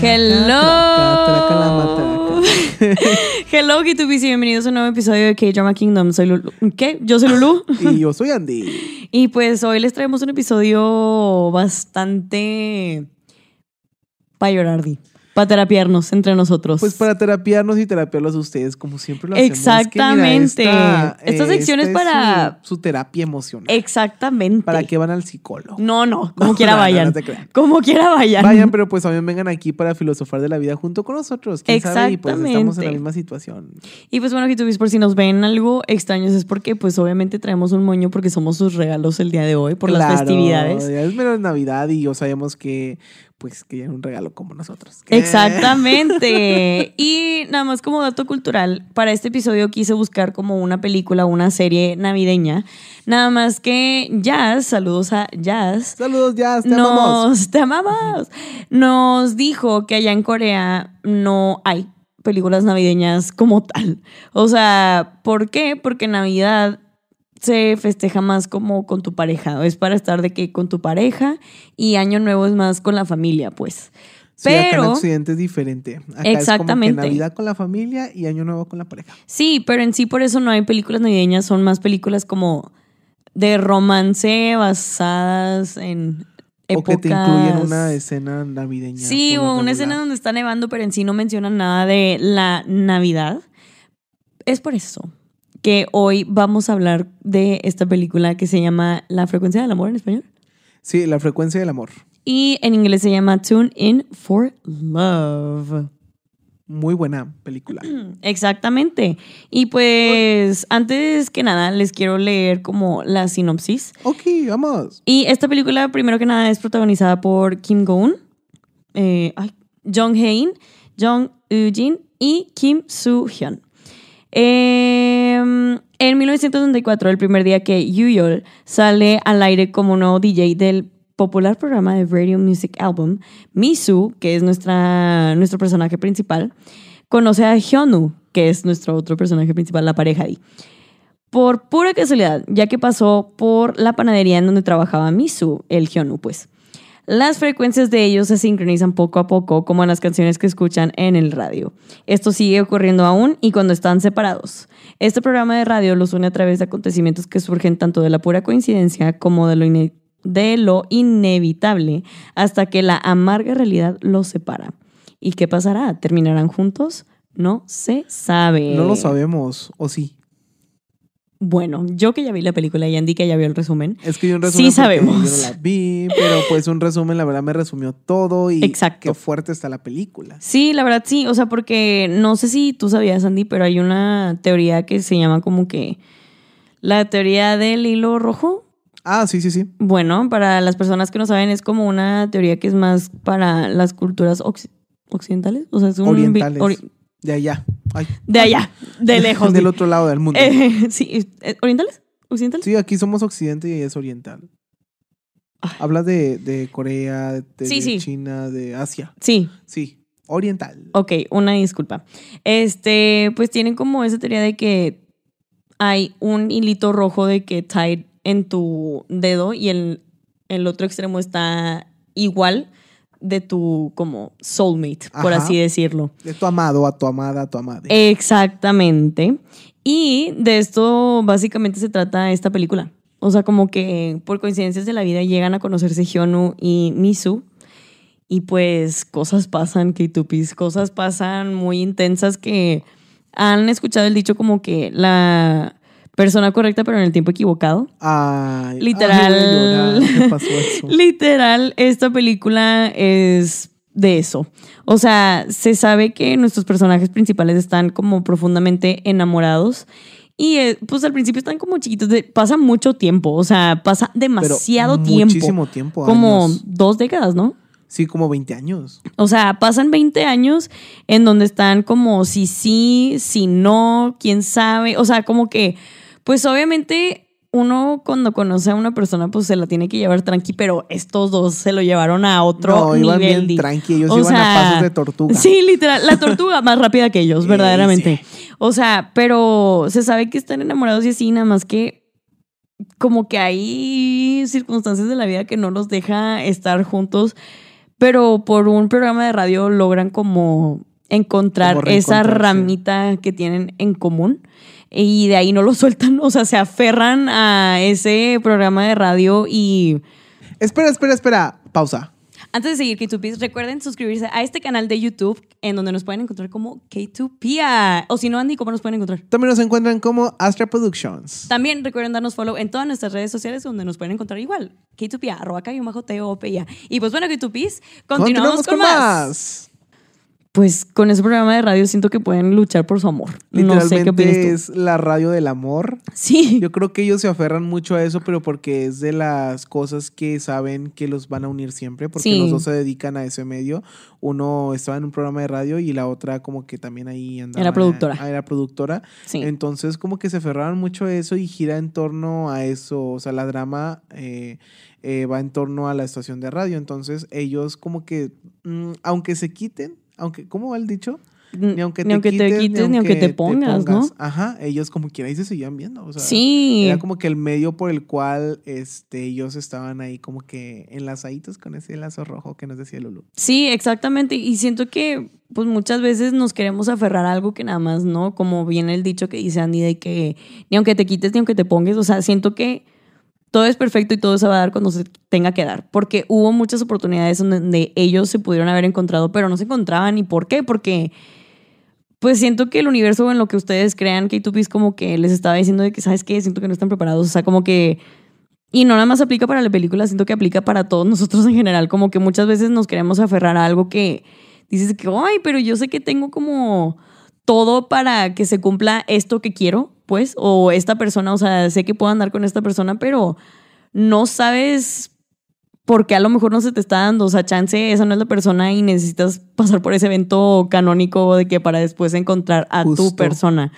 Hello. Hello, K2PC. Bienvenidos a un nuevo episodio de K-Drama Kingdom. Soy Lulu. ¿Qué? Yo soy Lulu. Y yo soy Andy. Y pues hoy les traemos un episodio bastante. para llorar, Di. Para terapiarnos entre nosotros. Pues para terapiarnos y terapiarlos a ustedes, como siempre lo hacemos. Exactamente. Es que, mira, Esta sección es esta para- Su, su terapia emocional. Exactamente. ¿Para qué van al psicólogo? No, no. Como No, quiera no, vayan. no como quiera vayan. Vayan, pero pues también vengan aquí para filosofar de la vida junto con nosotros. ¿Quién sabe? Y pues estamos en la Exactamente. misma situación. Y pues bueno, K2Bs, por si nos ven algo extraños es porque pues obviamente traemos un moño porque somos sus regalos el día de hoy por las festividades. Ya es menos Navidad y yo sabemos que pues que ya un regalo como nosotros. ¿Qué? Exactamente. y nada más como dato cultural, para este episodio quise buscar como una película, una serie navideña. Nada más que Jazz, saludos a Jazz. Saludos, ya, te amamos. Nos, te amamos. Nos dijo que allá en Corea no hay películas navideñas como tal. O sea, ¿por qué? Porque Navidad se festeja más como con tu pareja. Es para estar de que con tu pareja y Año Nuevo es más con la familia, pues. Sí, acá en Pero, Occidente es diferente. Acá Exactamente. Es como que Navidad con la familia y Año Nuevo con la pareja. sí, pero en sí por eso no hay películas navideñas, son más películas como de romance basadas en O épocas. que te incluyen una escena navideña. Sí, o una regular. escena donde está nevando, pero en sí no mencionan nada de la Navidad. Es por eso que hoy vamos a hablar de esta película que se llama La frecuencia del amor en español. Sí, la frecuencia del amor. Y en inglés se llama Tune In for Love. Muy buena película. Exactamente. Y pues antes que nada les quiero leer como la sinopsis. ok, vamos. Y esta película, primero que nada, es protagonizada por Kim Go-eun, eh, Jong Hae-in, Jong Eugene y Kim Soo-hyun. Eh, en 1994, el primer día que Yuyol sale al aire como nuevo DJ del popular programa de Radio Music Album, Misu, que es nuestra, nuestro personaje principal, conoce a Hyunwoo, que es nuestro otro personaje principal, la pareja de por pura casualidad, ya que pasó por la panadería en donde trabajaba Misu, el Hyunwoo, pues. Las frecuencias de ellos se sincronizan poco a poco, como en las canciones que escuchan en el radio. Esto sigue ocurriendo aún y cuando están separados. Este programa de radio los une a través de acontecimientos que surgen tanto de la pura coincidencia como de lo, ine- de lo inevitable, hasta que la amarga realidad los separa. ¿Y qué pasará? ¿Terminarán juntos? No se sabe. No lo sabemos, o sí. Bueno, yo que ya vi la película y Andy que ya vio el resumen. Es que yo un Sí resumen. porque sabemos. Yo la vi, pero pues un resumen, la verdad, me resumió todo y Exacto. qué fuerte está la película. Sí, la verdad sí, o sea, porque no sé si tú sabías, Andy, pero hay una teoría que se llama como que la teoría del hilo rojo. Ah, sí, sí, sí. Bueno, para las personas que no saben, es como una teoría que es más para las culturas occ- occidentales, o sea, es un Orientales. ori- De allá. Ay. de allá, de lejos. Del otro lado del mundo. Eh, sí, eh, ¿orientales? ¿Occidentales? Sí, aquí somos occidente y ella es oriental. Hablas de, de Corea, de, Sí, de sí. China, de Asia. Sí, Sí, oriental. Ok, una disculpa. Este, pues tienen como esa teoría de que hay un hilito rojo de que tied en tu dedo y el, el otro extremo está igual de tu como soulmate, por así decirlo. De tu amado a tu amada a tu amada. Exactamente. Y de esto básicamente se trata esta película. O sea, como que por coincidencias de la vida llegan a conocerse Hyunwoo y Misu. Y pues cosas pasan, K2Ps, cosas pasan muy intensas que han escuchado el dicho como que la persona correcta pero en el tiempo equivocado. Ay, Literal. ay, voy a llorar. ¿Qué pasó eso? Literal, esta película es de eso. O sea, se sabe que nuestros personajes principales están como profundamente enamorados. Y eh, pues al principio están como chiquitos, de- pasa mucho tiempo, o sea, pasa Pero demasiado tiempo. Muchísimo tiempo. Como años. dos décadas, ¿no? Sí, como 20 años. O sea, pasan 20 años en donde están como si sí, si no, quién sabe. O sea, como que, pues obviamente uno cuando conoce a una persona, pues se la tiene que llevar tranqui, pero estos dos se lo llevaron a otro no, iban nivel. bien tranqui. Ellos O iban sea, a pasos de tortuga. Sí, literal. La tortuga más rápida que ellos, Sí, verdaderamente. O sea, pero se sabe que están enamorados y así, nada más que como que hay circunstancias de la vida que no los deja estar juntos pero por un programa de radio logran como encontrar esa ramita que tienen en común y de ahí no lo sueltan, o sea, se aferran a ese programa de radio y Espera, espera, espera. Pausa. antes de seguir K2Ps, recuerden suscribirse a este canal de YouTube en donde nos pueden encontrar como K2Pia. O si no, Andy, ¿cómo nos pueden encontrar? También nos encuentran como Astra Productions. También recuerden darnos follow en todas nuestras redes sociales donde nos pueden encontrar igual. K2Pia, arroba K-T-O-P-I-A. Y pues bueno, K2Ps, continuamos, con, más. Pues con ese programa de radio siento que pueden luchar por su amor. No sé qué Literalmente tú. es la radio del amor. Sí. Yo creo que ellos se aferran mucho a eso, pero porque es de las cosas que saben que los van a unir siempre, porque Sí. los dos se dedican a ese medio. Uno estaba en un programa de radio y la otra como que también ahí andaba. Era productora. Ah, Era productora. Sí. Entonces como que se aferraron mucho a eso y gira en torno a eso. O sea, la drama eh, eh, va en torno a la estación de radio. Entonces ellos como que, mm, aunque se quiten, aunque, ¿cómo va el dicho? Ni aunque te quites, ni aunque te pongas, ¿no? Ajá, ellos como quiera ahí se seguían viendo. O sea, Sí. Era como que el medio por el cual este, ellos estaban ahí como que enlazaditos con ese lazo rojo que nos decía Lulu. Sí, exactamente. Y siento que pues muchas veces nos queremos aferrar a algo que nada más, ¿no? Como viene el dicho que dice Andy de que ni aunque te quites ni aunque te pongas. O sea, siento que todo es perfecto y todo se va a dar cuando se tenga que dar. Porque hubo muchas oportunidades donde, ellos se pudieron haber encontrado, pero no se encontraban. ¿Y por qué? Porque pues siento que el universo en lo que ustedes crean, que es como que les estaba diciendo de que, ¿sabes qué? Siento que no están preparados. O sea, como que y no nada más aplica para la película, siento que aplica para todos nosotros en general. Como que muchas veces nos queremos aferrar a algo que dices que, ay, pero yo sé que tengo como todo para que se cumpla esto que quiero, pues, o esta persona, o sea, sé que puedo andar con esta persona, pero no sabes por qué a lo mejor no se te está dando, o sea, chance, esa no es la persona y necesitas pasar por ese evento canónico de que para después encontrar a tu persona.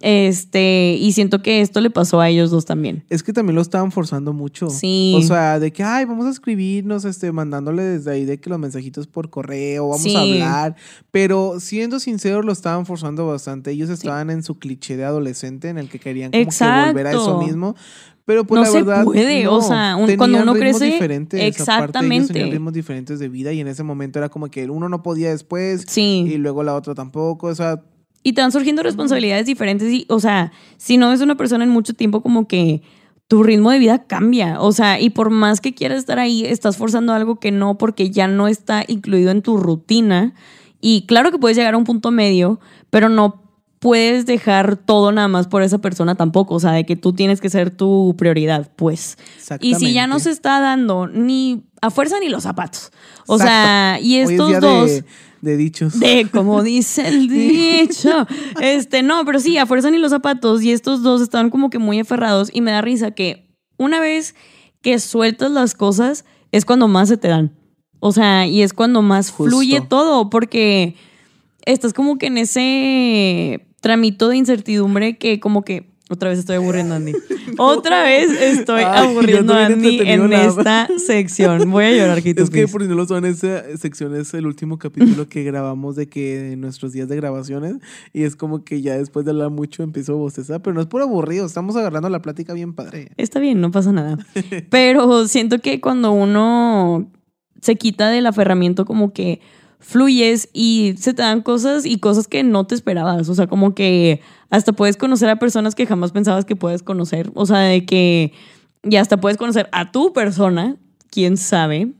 Este, y siento que esto le pasó a ellos dos también. Es que también lo estaban forzando mucho. Sí. O sea, de que, ay, vamos a escribirnos, este, mandándole desde ahí de que los mensajitos por correo, vamos Sí. a hablar. Pero siendo sinceros, lo estaban forzando bastante. Ellos estaban en su cliché de adolescente en el que querían como que volver a eso mismo. Pero pues No la se verdad. puede, o sea, un- cuando uno ritmos crece- diferentes, aparte, exactamente. tenían ritmos diferentes de vida y en ese momento era como que uno no podía después Sí. y luego la otra tampoco. O sea, Y te van surgiendo responsabilidades diferentes y, o sea, si no ves una persona en mucho tiempo, como que tu ritmo de vida cambia. O sea, y por más que quieras estar ahí, estás forzando algo que no, porque ya no está incluido en tu rutina. Y claro que puedes llegar a un punto medio, pero no puedes dejar todo nada más por esa persona tampoco. O sea, de que tú tienes que ser tu prioridad, pues. Y si ya no se está dando ni a fuerza ni los zapatos. O Exacto. sea, y Hoy es estos día dos. De, de dichos. De como dice el dicho. Este, no, pero sí, a fuerza ni los zapatos. Y estos dos estaban como que muy aferrados. Y me da risa que una vez que sueltas las cosas, es cuando más se te dan. O sea, y es cuando más Justo. fluye todo. Porque estás como que en ese tramito de incertidumbre que como que. Otra vez estoy aburriendo a Andy. Otra vez estoy Ay, aburriendo a Andy en nada. esta sección. Voy a llorar, Quito Es que por si no lo saben, esa sección es el último capítulo que grabamos de que de nuestros días de grabaciones y es como que ya después de hablar mucho empiezo a bostezar, pero no es por aburrido, estamos agarrando la plática bien padre. Está bien, no pasa nada. Pero siento que cuando uno se quita del aferramiento, como que fluyes y se te dan cosas y cosas que no te esperabas. O sea, como que hasta puedes conocer a personas que jamás pensabas que puedes conocer. O sea, de que y hasta puedes conocer a tu persona, quién sabe.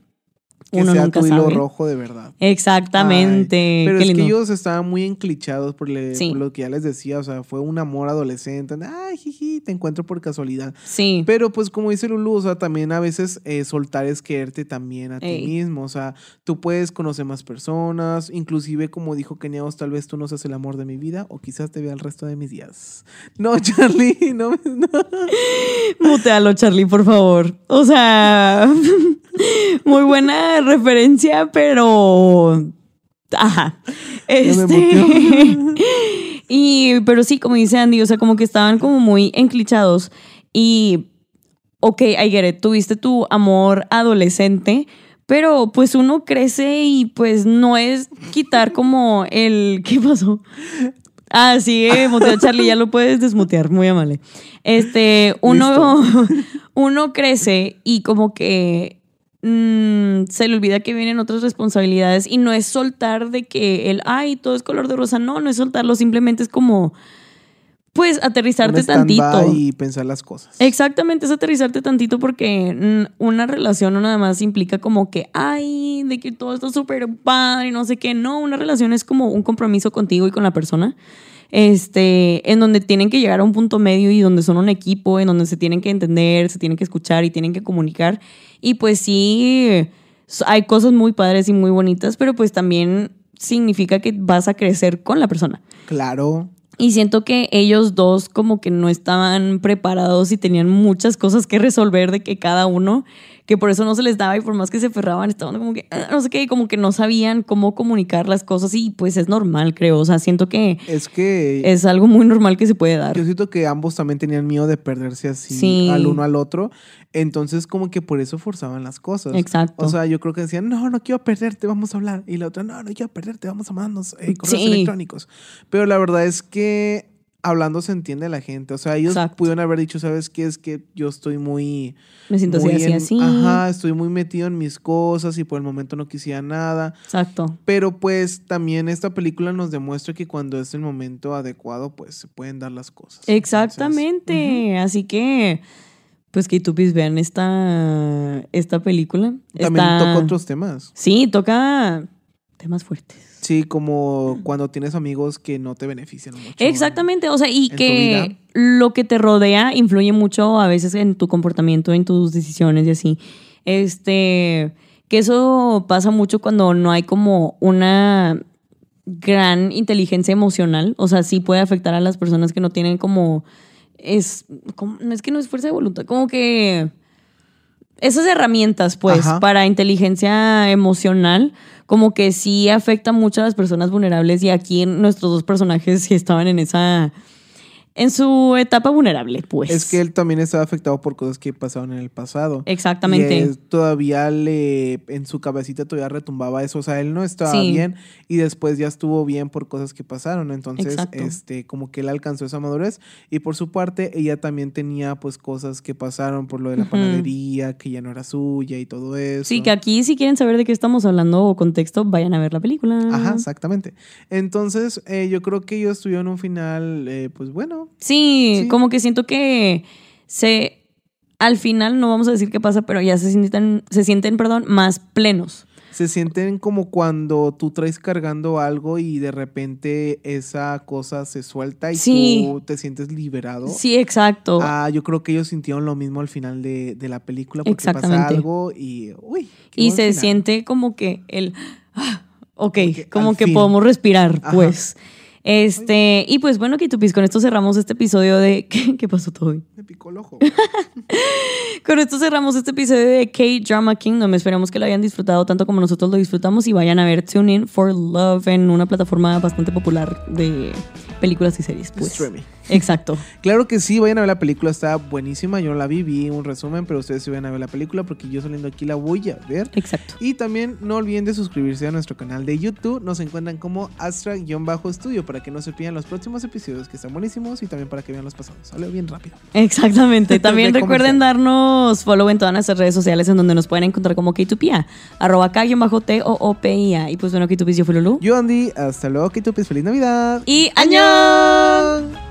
Que Uno sea nunca tu hilo sabe. rojo de verdad. Exactamente. Ay, pero Qué es lindo. que ellos estaban muy enclichados por, le- Sí. por lo que ya les decía, o sea, fue un amor adolescente, ay, jiji, te encuentro por casualidad. Sí. Pero pues como dice Lulu, o sea, también a veces eh, soltar es quererte también a ti mismo, o sea, tú puedes conocer más personas, inclusive como dijo Keniaos, tal vez tú no seas el amor de mi vida o quizás te vea el resto de mis días. No, Charlie, no, no. Mutealo, Charlie, por favor. O sea, muy buena referencia, pero. Ajá. Este. Y, pero sí, como dice Andy, o sea, como que estaban como muy enclichados. Y. Ok, I get it. Tuviste tu amor adolescente. Pero pues uno crece y pues no es quitar como el... ¿Qué pasó? Ah, sí, eh, Charlie, ya lo puedes desmutear, muy amable. Este, uno, uno crece y como que mm, se le olvida que vienen otras responsabilidades y no es soltar de que el, ay, todo es color de rosa. No, no es soltarlo, simplemente es como, pues, aterrizarte tantito. y pensar las cosas. Exactamente, es aterrizarte tantito porque mm, una relación no nada más implica como que, ay, de que todo está súper padre y no sé qué. No, una relación es como un compromiso contigo y con la persona. Este, en donde tienen que llegar a un punto medio y donde son un equipo, en donde se tienen que entender, se tienen que escuchar y tienen que comunicar. Y pues sí, hay cosas muy padres y muy bonitas, pero pues también significa que vas a crecer con la persona. Claro. Y siento que ellos dos como que no estaban preparados y tenían muchas cosas que resolver de que cada uno, que por eso no se les daba y por más que se ferraban, estaban como que, "Ah", no sé qué, como que no sabían cómo comunicar las cosas y pues es normal, creo. O sea, siento que Es que es algo muy normal que se puede dar. yo siento que ambos también tenían miedo de perderse así Sí. al uno al otro. Entonces, como que por eso forzaban las cosas. Exacto. O sea, yo creo que decían, no, no quiero perderte, vamos a hablar. Y la otra, no, no quiero perderte, vamos a mandarnos eh, correos Sí. electrónicos. Pero la verdad es que hablando se entiende la gente. O sea, ellos Exacto. pudieron haber dicho, ¿sabes qué? Es que yo estoy muy... Me siento así, muy así, en- así. Ajá, estoy muy metido en mis cosas y por el momento no quisiera nada. Exacto. Pero pues también esta película nos demuestra que cuando es el momento adecuado, pues se pueden dar las cosas. Exactamente. Así que, pues que tupis vean esta, esta película. También toca otros temas. Sí, toca temas fuertes. Sí, como cuando tienes amigos que no te benefician mucho. Exactamente, o sea, y que lo que te rodea influye mucho a veces en tu comportamiento, en tus decisiones y así. Este, que eso pasa mucho cuando no hay como una gran inteligencia emocional, o sea, sí puede afectar a las personas que no tienen como es como- no es que no es fuerza de voluntad, como que esas herramientas, pues, Ajá. para inteligencia emocional, como que sí afecta mucho a las personas vulnerables y aquí nuestros dos personajes sí estaban en esa, en su etapa vulnerable, pues. Es que él también estaba afectado por cosas que pasaron en el pasado. Exactamente. Y él todavía le, en su cabecita todavía retumbaba eso. O sea, él no estaba Sí. bien y después ya estuvo bien por cosas que pasaron. Entonces, Exacto. este, como que él alcanzó esa madurez. Y por su parte, ella también tenía pues cosas que pasaron por lo de la panadería, que ya no era suya y todo eso. Sí, que aquí si quieren saber de qué estamos hablando o contexto, vayan a ver la película. Ajá, exactamente. Entonces, eh, yo creo que ellos tuvieron un final, eh, pues bueno. Sí, Sí. como que siento que se al final no vamos a decir qué pasa, pero ya se sienten se sienten, perdón, más plenos. Se sienten como cuando tú traes cargando algo y de repente esa cosa se suelta y Sí. tú te sientes liberado. Sí, exacto. Ah, yo creo que ellos sintieron lo mismo al final de, de la película porque pasa algo y uy. y se final. siente como que el ah, ok, Porque como que fin. podemos respirar, Ajá. pues. Este, y pues bueno, Kitupis, con esto cerramos este episodio de ¿Qué, qué pasó todo hoy? Me picó el ojo. Con esto cerramos este episodio de K-Drama Kingdom. Esperamos que lo hayan disfrutado tanto como nosotros lo disfrutamos y vayan a ver Tune In for Love en una plataforma bastante popular de películas y series. Pues. Streaming. Exacto. Claro que sí, vayan a ver la película, está buenísima. Yo no la vi, vi un resumen, pero ustedes sí vayan a ver la película porque yo saliendo aquí la voy a ver. Exacto. Y también no olviden de suscribirse a nuestro canal de YouTube. Nos encuentran como Astra-Studio para que no se pierdan los próximos episodios que están buenísimos y también para que vean los pasados. Sale bien rápido. Exactamente. También De recuerden darnos follow en todas nuestras redes sociales en donde nos pueden encontrar como K2PIA, arroba K-T o O P I A. Y pues bueno, K2P yo fui Lulu. Yo Andy, hasta luego, Kitupis, feliz Navidad. Y ¡Añón!